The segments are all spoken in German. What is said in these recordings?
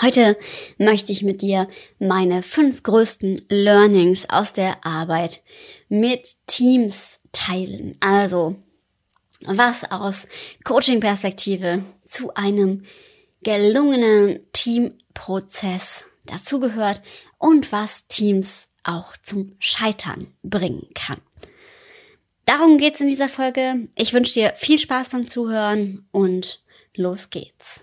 Heute möchte ich mit dir meine fünf größten Learnings aus der Arbeit mit Teams teilen. Also, was aus Coaching-Perspektive zu einem gelungenen Teamprozess dazugehört und was Teams auch zum Scheitern bringen kann. Darum geht's in dieser Folge. Ich wünsche dir viel Spaß beim Zuhören und los geht's.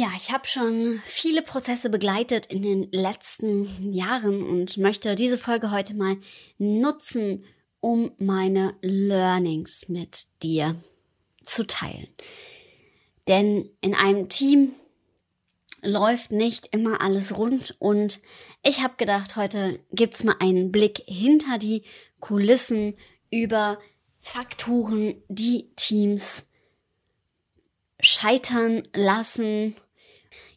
Ja, ich habe schon viele Prozesse begleitet in den letzten Jahren und möchte diese Folge heute mal nutzen, um meine Learnings mit dir zu teilen. Denn in einem Team läuft nicht immer alles rund und ich habe gedacht, heute gibt's mal einen Blick hinter die Kulissen über Faktoren, die Teams scheitern lassen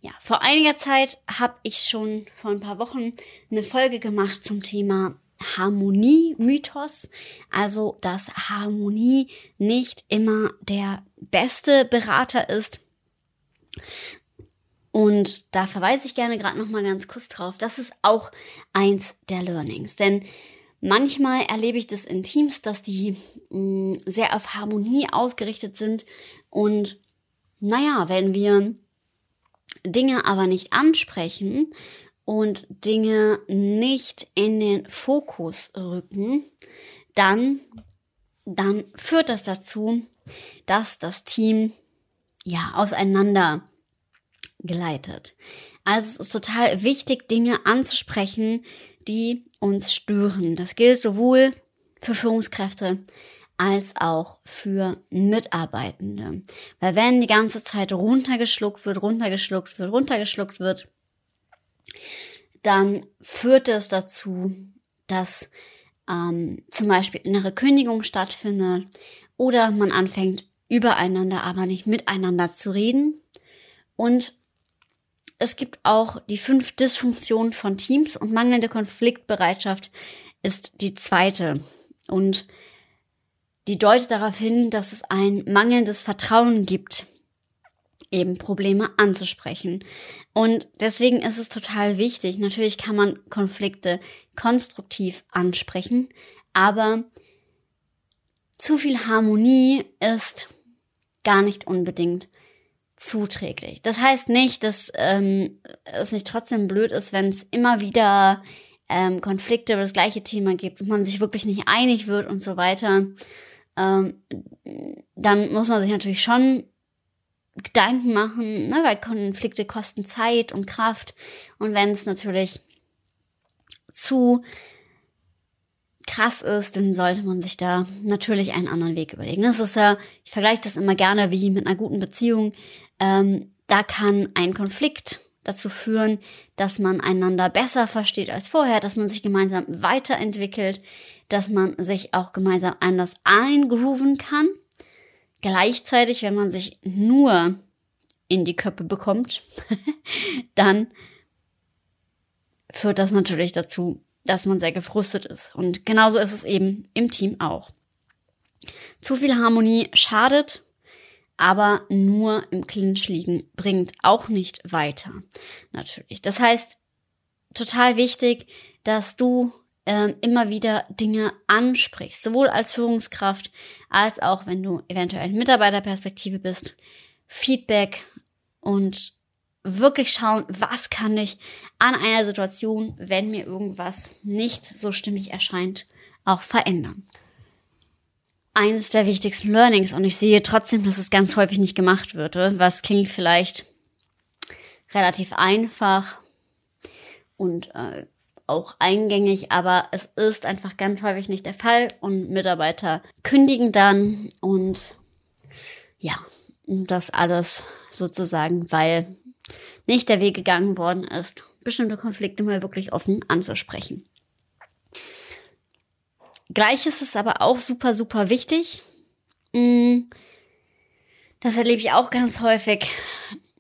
ja, vor einiger Zeit habe ich schon vor ein paar Wochen eine Folge gemacht zum Thema Harmonie-Mythos. Also, dass Harmonie nicht immer der beste Berater ist. Und da verweise ich gerne gerade noch mal ganz kurz drauf. Das ist auch eins der Learnings, denn manchmal erlebe ich das in Teams, dass die mh, mm, sehr auf Harmonie ausgerichtet sind und naja, wenn wir Dinge aber nicht ansprechen und Dinge nicht in den Fokus rücken, dann, dann führt das dazu, dass das Team ja auseinander geleitet. Also es ist total wichtig, Dinge anzusprechen, die uns stören. Das gilt sowohl für Führungskräfte als auch für Mitarbeitende. Weil wenn die ganze Zeit runtergeschluckt wird, runtergeschluckt wird, runtergeschluckt wird, dann führt es dazu, dass ähm, zum Beispiel innere Kündigung stattfindet oder man anfängt übereinander, aber nicht miteinander zu reden. Und es gibt auch die fünf Dysfunktionen von Teams und mangelnde Konfliktbereitschaft ist die zweite. Und die deutet darauf hin, dass es ein mangelndes Vertrauen gibt, eben Probleme anzusprechen. Und deswegen ist es total wichtig. Natürlich kann man Konflikte konstruktiv ansprechen, aber zu viel Harmonie ist gar nicht unbedingt zuträglich. Das heißt nicht, dass ähm, es nicht trotzdem blöd ist, wenn es immer wieder ähm, Konflikte über das gleiche Thema gibt und man sich wirklich nicht einig wird und so weiter ähm, dann muss man sich natürlich schon Gedanken machen, ne, weil Konflikte kosten Zeit und Kraft. Und wenn es natürlich zu krass ist, dann sollte man sich da natürlich einen anderen Weg überlegen. Das ist ja, ich vergleiche das immer gerne wie mit einer guten Beziehung. Ähm, da kann ein Konflikt dazu führen, dass man einander besser versteht als vorher, dass man sich gemeinsam weiterentwickelt, dass man sich auch gemeinsam anders eingrooven kann. Gleichzeitig, wenn man sich nur in die Köpfe bekommt, dann führt das natürlich dazu, dass man sehr gefrustet ist. Und genauso ist es eben im Team auch. Zu viel Harmonie schadet aber nur im Clinch liegen bringt auch nicht weiter. Natürlich. Das heißt, total wichtig, dass du ähm, immer wieder Dinge ansprichst, sowohl als Führungskraft als auch wenn du eventuell in Mitarbeiterperspektive bist. Feedback und wirklich schauen, was kann ich an einer Situation, wenn mir irgendwas nicht so stimmig erscheint, auch verändern eines der wichtigsten Learnings und ich sehe trotzdem, dass es ganz häufig nicht gemacht wird, was klingt vielleicht relativ einfach und äh, auch eingängig, aber es ist einfach ganz häufig nicht der Fall und Mitarbeiter kündigen dann und ja, das alles sozusagen, weil nicht der Weg gegangen worden ist, bestimmte Konflikte mal wirklich offen anzusprechen. Gleich ist es aber auch super, super wichtig. Mm, das erlebe ich auch ganz häufig,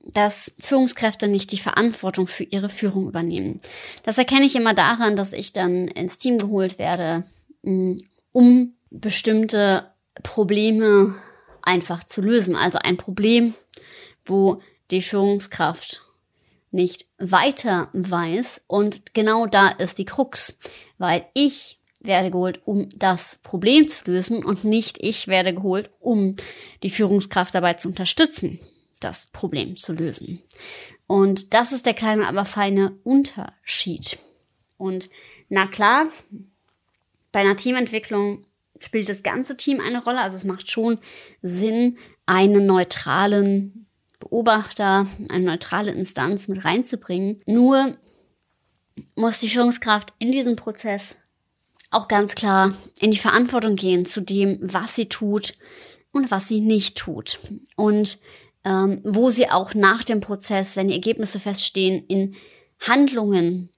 dass Führungskräfte nicht die Verantwortung für ihre Führung übernehmen. Das erkenne ich immer daran, dass ich dann ins Team geholt werde, mm, um bestimmte Probleme einfach zu lösen. Also ein Problem, wo die Führungskraft nicht weiter weiß. Und genau da ist die Krux, weil ich werde geholt, um das Problem zu lösen und nicht ich werde geholt, um die Führungskraft dabei zu unterstützen, das Problem zu lösen. Und das ist der kleine, aber feine Unterschied. Und na klar, bei einer Teamentwicklung spielt das ganze Team eine Rolle. Also es macht schon Sinn, einen neutralen Beobachter, eine neutrale Instanz mit reinzubringen. Nur muss die Führungskraft in diesem Prozess auch ganz klar in die Verantwortung gehen zu dem, was sie tut und was sie nicht tut. Und ähm, wo sie auch nach dem Prozess, wenn die Ergebnisse feststehen, in Handlungen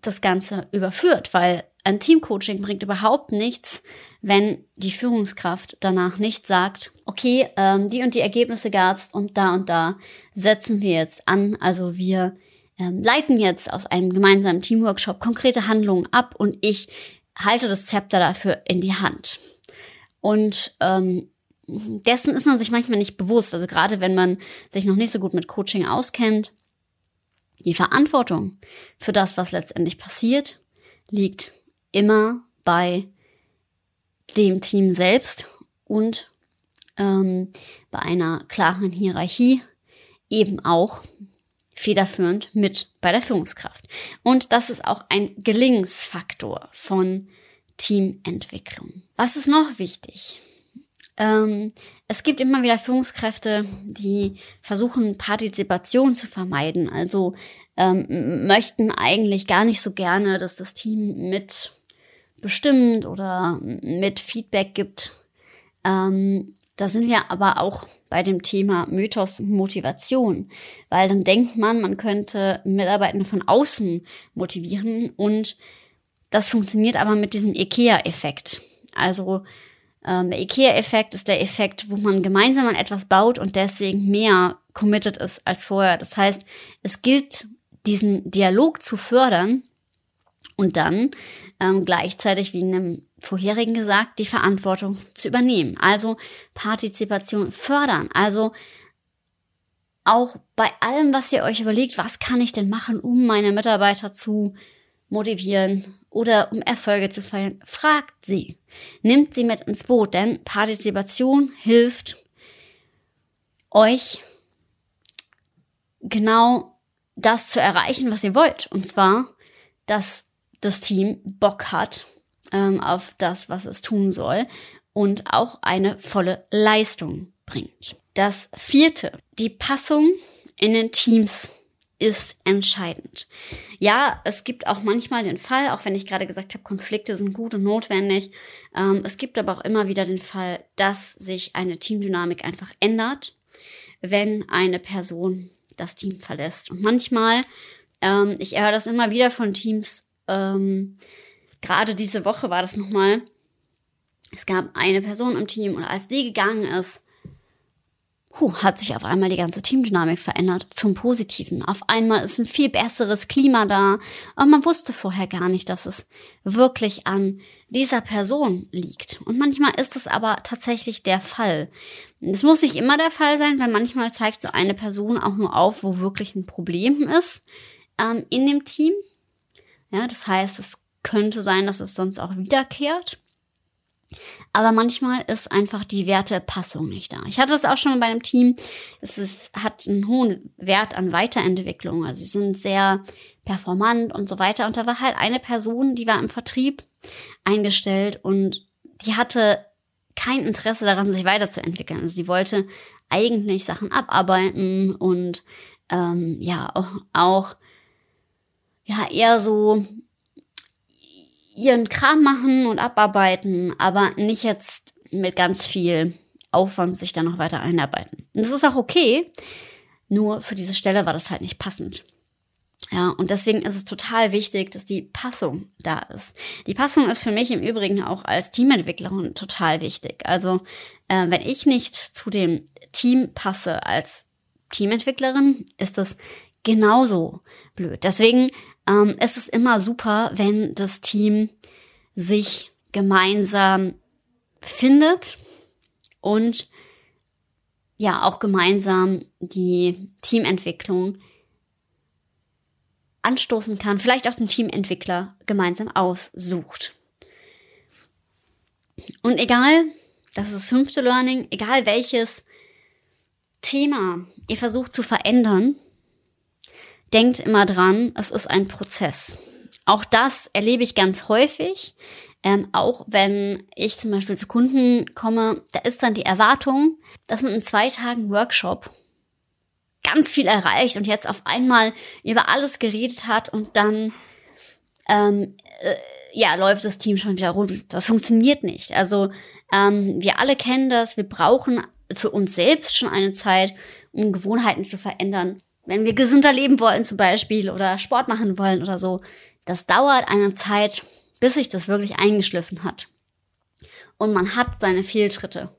das Ganze überführt, weil ein Teamcoaching bringt überhaupt nichts, wenn die Führungskraft danach nicht sagt, okay, ähm, die und die Ergebnisse gab's und da und da setzen wir jetzt an. Also wir ähm, leiten jetzt aus einem gemeinsamen Teamworkshop konkrete Handlungen ab und ich halte das Zepter dafür in die Hand. Und ähm, dessen ist man sich manchmal nicht bewusst. Also gerade wenn man sich noch nicht so gut mit Coaching auskennt, die Verantwortung für das, was letztendlich passiert, liegt immer bei dem Team selbst und ähm, bei einer klaren Hierarchie eben auch federführend mit bei der Führungskraft. Und das ist auch ein Gelingensfaktor von Teamentwicklung. Was ist noch wichtig? Ähm, es gibt immer wieder Führungskräfte, die versuchen, Partizipation zu vermeiden. Also ähm, möchten eigentlich gar nicht so gerne, dass das Team mit bestimmt oder mit Feedback gibt. Ähm, da sind wir aber auch bei dem Thema Mythos Motivation, weil dann denkt man, man könnte Mitarbeitende von außen motivieren und das funktioniert aber mit diesem IKEA-Effekt. Also ähm, der IKEA-Effekt ist der Effekt, wo man gemeinsam an etwas baut und deswegen mehr committed ist als vorher. Das heißt, es gilt, diesen Dialog zu fördern und dann ähm, gleichzeitig, wie in einem vorherigen gesagt, die Verantwortung zu übernehmen. Also Partizipation fördern. Also auch bei allem, was ihr euch überlegt, was kann ich denn machen, um meine Mitarbeiter zu motivieren oder um Erfolge zu feiern, fragt sie. Nimmt sie mit ins Boot, denn Partizipation hilft euch genau das zu erreichen, was ihr wollt. Und zwar, dass das Team Bock hat ähm, auf das, was es tun soll und auch eine volle Leistung bringt. Das vierte, die Passung in den Teams ist entscheidend. Ja, es gibt auch manchmal den Fall, auch wenn ich gerade gesagt habe, Konflikte sind gut und notwendig. Ähm, es gibt aber auch immer wieder den Fall, dass sich eine Teamdynamik einfach ändert, wenn eine Person das Team verlässt. Und manchmal, ähm, ich höre das immer wieder von Teams, ähm, gerade diese Woche war das nochmal. Es gab eine Person im Team und als die gegangen ist, puh, hat sich auf einmal die ganze Teamdynamik verändert zum Positiven. Auf einmal ist ein viel besseres Klima da. Und man wusste vorher gar nicht, dass es wirklich an dieser Person liegt. Und manchmal ist es aber tatsächlich der Fall. Es muss nicht immer der Fall sein, weil manchmal zeigt so eine Person auch nur auf, wo wirklich ein Problem ist ähm, in dem Team. Ja, das heißt, es könnte sein, dass es sonst auch wiederkehrt. Aber manchmal ist einfach die Wertepassung nicht da. Ich hatte das auch schon bei einem Team. Es ist, hat einen hohen Wert an Weiterentwicklung. Also sie sind sehr performant und so weiter. Und da war halt eine Person, die war im Vertrieb eingestellt und die hatte kein Interesse daran, sich weiterzuentwickeln. Also sie wollte eigentlich Sachen abarbeiten und ähm, ja auch, auch ja eher so ihren Kram machen und abarbeiten, aber nicht jetzt mit ganz viel Aufwand sich da noch weiter einarbeiten. Und das ist auch okay, nur für diese Stelle war das halt nicht passend. Ja, und deswegen ist es total wichtig, dass die Passung da ist. Die Passung ist für mich im Übrigen auch als Teamentwicklerin total wichtig. Also, äh, wenn ich nicht zu dem Team passe als Teamentwicklerin, ist das genauso blöd. Deswegen ähm, ist es immer super, wenn das Team sich gemeinsam findet und ja auch gemeinsam die Teamentwicklung anstoßen kann, vielleicht auch den Teamentwickler gemeinsam aussucht. Und egal, das ist das fünfte Learning, egal welches Thema ihr versucht zu verändern, denkt immer dran, es ist ein Prozess. Auch das erlebe ich ganz häufig. Ähm, auch wenn ich zum Beispiel zu Kunden komme, da ist dann die Erwartung, dass man in zwei Tagen Workshop ganz viel erreicht und jetzt auf einmal über alles geredet hat und dann ähm, äh, ja läuft das Team schon wieder rund. Das funktioniert nicht. Also ähm, wir alle kennen das. Wir brauchen für uns selbst schon eine Zeit, um Gewohnheiten zu verändern. Wenn wir gesünder leben wollen zum Beispiel oder Sport machen wollen oder so, das dauert eine Zeit, bis sich das wirklich eingeschliffen hat. Und man hat seine Fehltritte.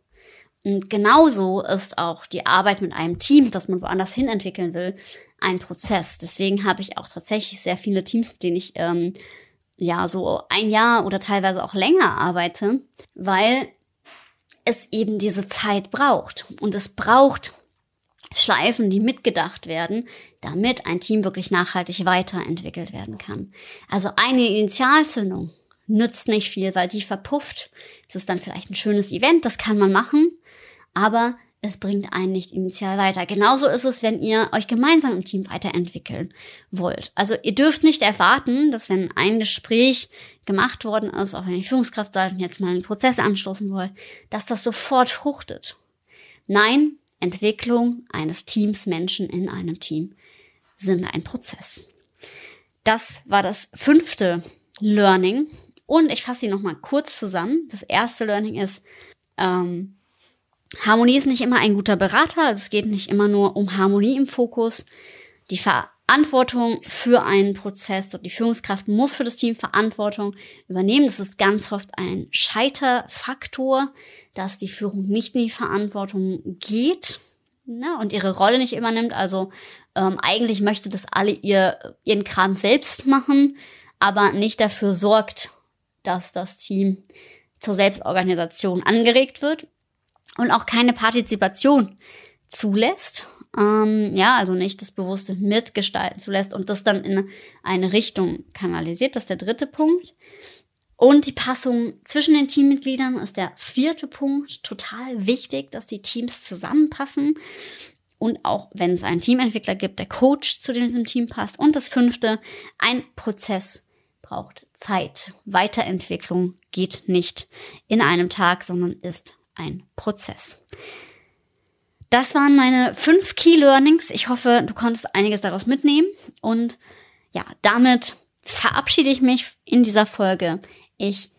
Und genauso ist auch die Arbeit mit einem Team, das man woanders hin entwickeln will, ein Prozess. Deswegen habe ich auch tatsächlich sehr viele Teams, mit denen ich ähm, ja so ein Jahr oder teilweise auch länger arbeite, weil es eben diese Zeit braucht. Und es braucht Schleifen, die mitgedacht werden, damit ein Team wirklich nachhaltig weiterentwickelt werden kann. Also eine Initialzündung nützt nicht viel, weil die verpufft. Es ist dann vielleicht ein schönes Event, das kann man machen, aber es bringt einen nicht initial weiter. Genauso ist es, wenn ihr euch gemeinsam im Team weiterentwickeln wollt. Also ihr dürft nicht erwarten, dass wenn ein Gespräch gemacht worden ist, auch wenn ihr Führungskraft seid und jetzt mal einen Prozess anstoßen wollt, dass das sofort fruchtet. Nein, Entwicklung eines Teams, Menschen in einem Team sind ein Prozess. Das war das fünfte Learning. Und ich fasse sie nochmal kurz zusammen. Das erste Learning ist, ähm, Harmonie ist nicht immer ein guter Berater. Also es geht nicht immer nur um Harmonie im Fokus. Die Verantwortung für einen Prozess und die Führungskraft muss für das Team Verantwortung übernehmen. Das ist ganz oft ein Scheiterfaktor, dass die Führung nicht in die Verantwortung geht ne, und ihre Rolle nicht übernimmt. Also ähm, eigentlich möchte das alle ihr, ihren Kram selbst machen, aber nicht dafür sorgt, dass das Team zur Selbstorganisation angeregt wird und auch keine Partizipation zulässt. Ähm, ja, also nicht das bewusste Mitgestalten zulässt und das dann in eine Richtung kanalisiert. Das ist der dritte Punkt. Und die Passung zwischen den Teammitgliedern ist der vierte Punkt. Total wichtig, dass die Teams zusammenpassen. Und auch wenn es einen Teamentwickler gibt, der Coach zu diesem Team passt. Und das fünfte, ein Prozess braucht Zeit. Weiterentwicklung geht nicht in einem Tag, sondern ist ein Prozess. Das waren meine fünf Key Learnings. Ich hoffe, du konntest einiges daraus mitnehmen. Und ja, damit verabschiede ich mich in dieser Folge. Ich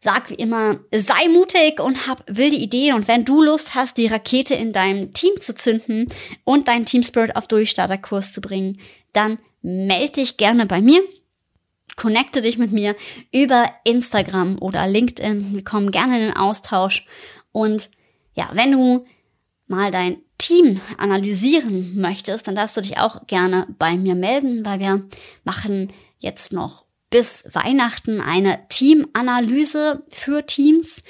sag wie immer, sei mutig und hab wilde Ideen. Und wenn du Lust hast, die Rakete in deinem Team zu zünden und deinen Team Spirit auf Durchstarterkurs zu bringen, dann melde dich gerne bei mir. Connecte dich mit mir über Instagram oder LinkedIn. Wir kommen gerne in den Austausch. Und ja, wenn du mal dein Team analysieren möchtest, dann darfst du dich auch gerne bei mir melden, weil wir machen jetzt noch bis Weihnachten eine Teamanalyse für Teams,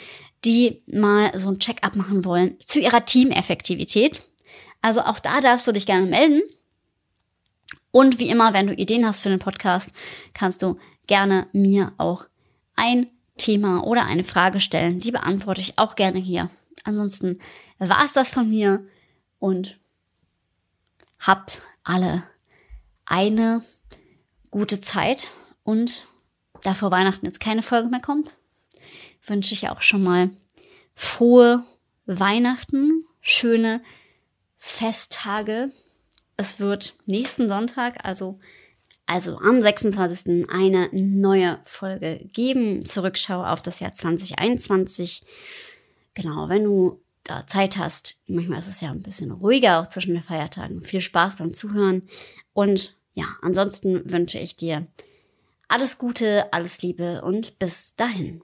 die mal so ein Check-up machen wollen zu ihrer Teameffektivität. Also auch da darfst du dich gerne melden. Und wie immer, wenn du Ideen hast für den Podcast, kannst du gerne mir auch ein Thema oder eine Frage stellen. Die beantworte ich auch gerne hier. Ansonsten war es das von mir und habt alle eine gute Zeit und da vor Weihnachten jetzt keine Folge mehr kommt, wünsche ich auch schon mal frohe Weihnachten, schöne Festtage. Es wird nächsten Sonntag, also, also am 26. eine neue Folge geben. Zurückschau auf das Jahr 2021. Genau, wenn du da Zeit hast, manchmal ist es ja ein bisschen ruhiger auch zwischen den Feiertagen. Viel Spaß beim Zuhören und ja, ansonsten wünsche ich dir alles Gute, alles Liebe und bis dahin.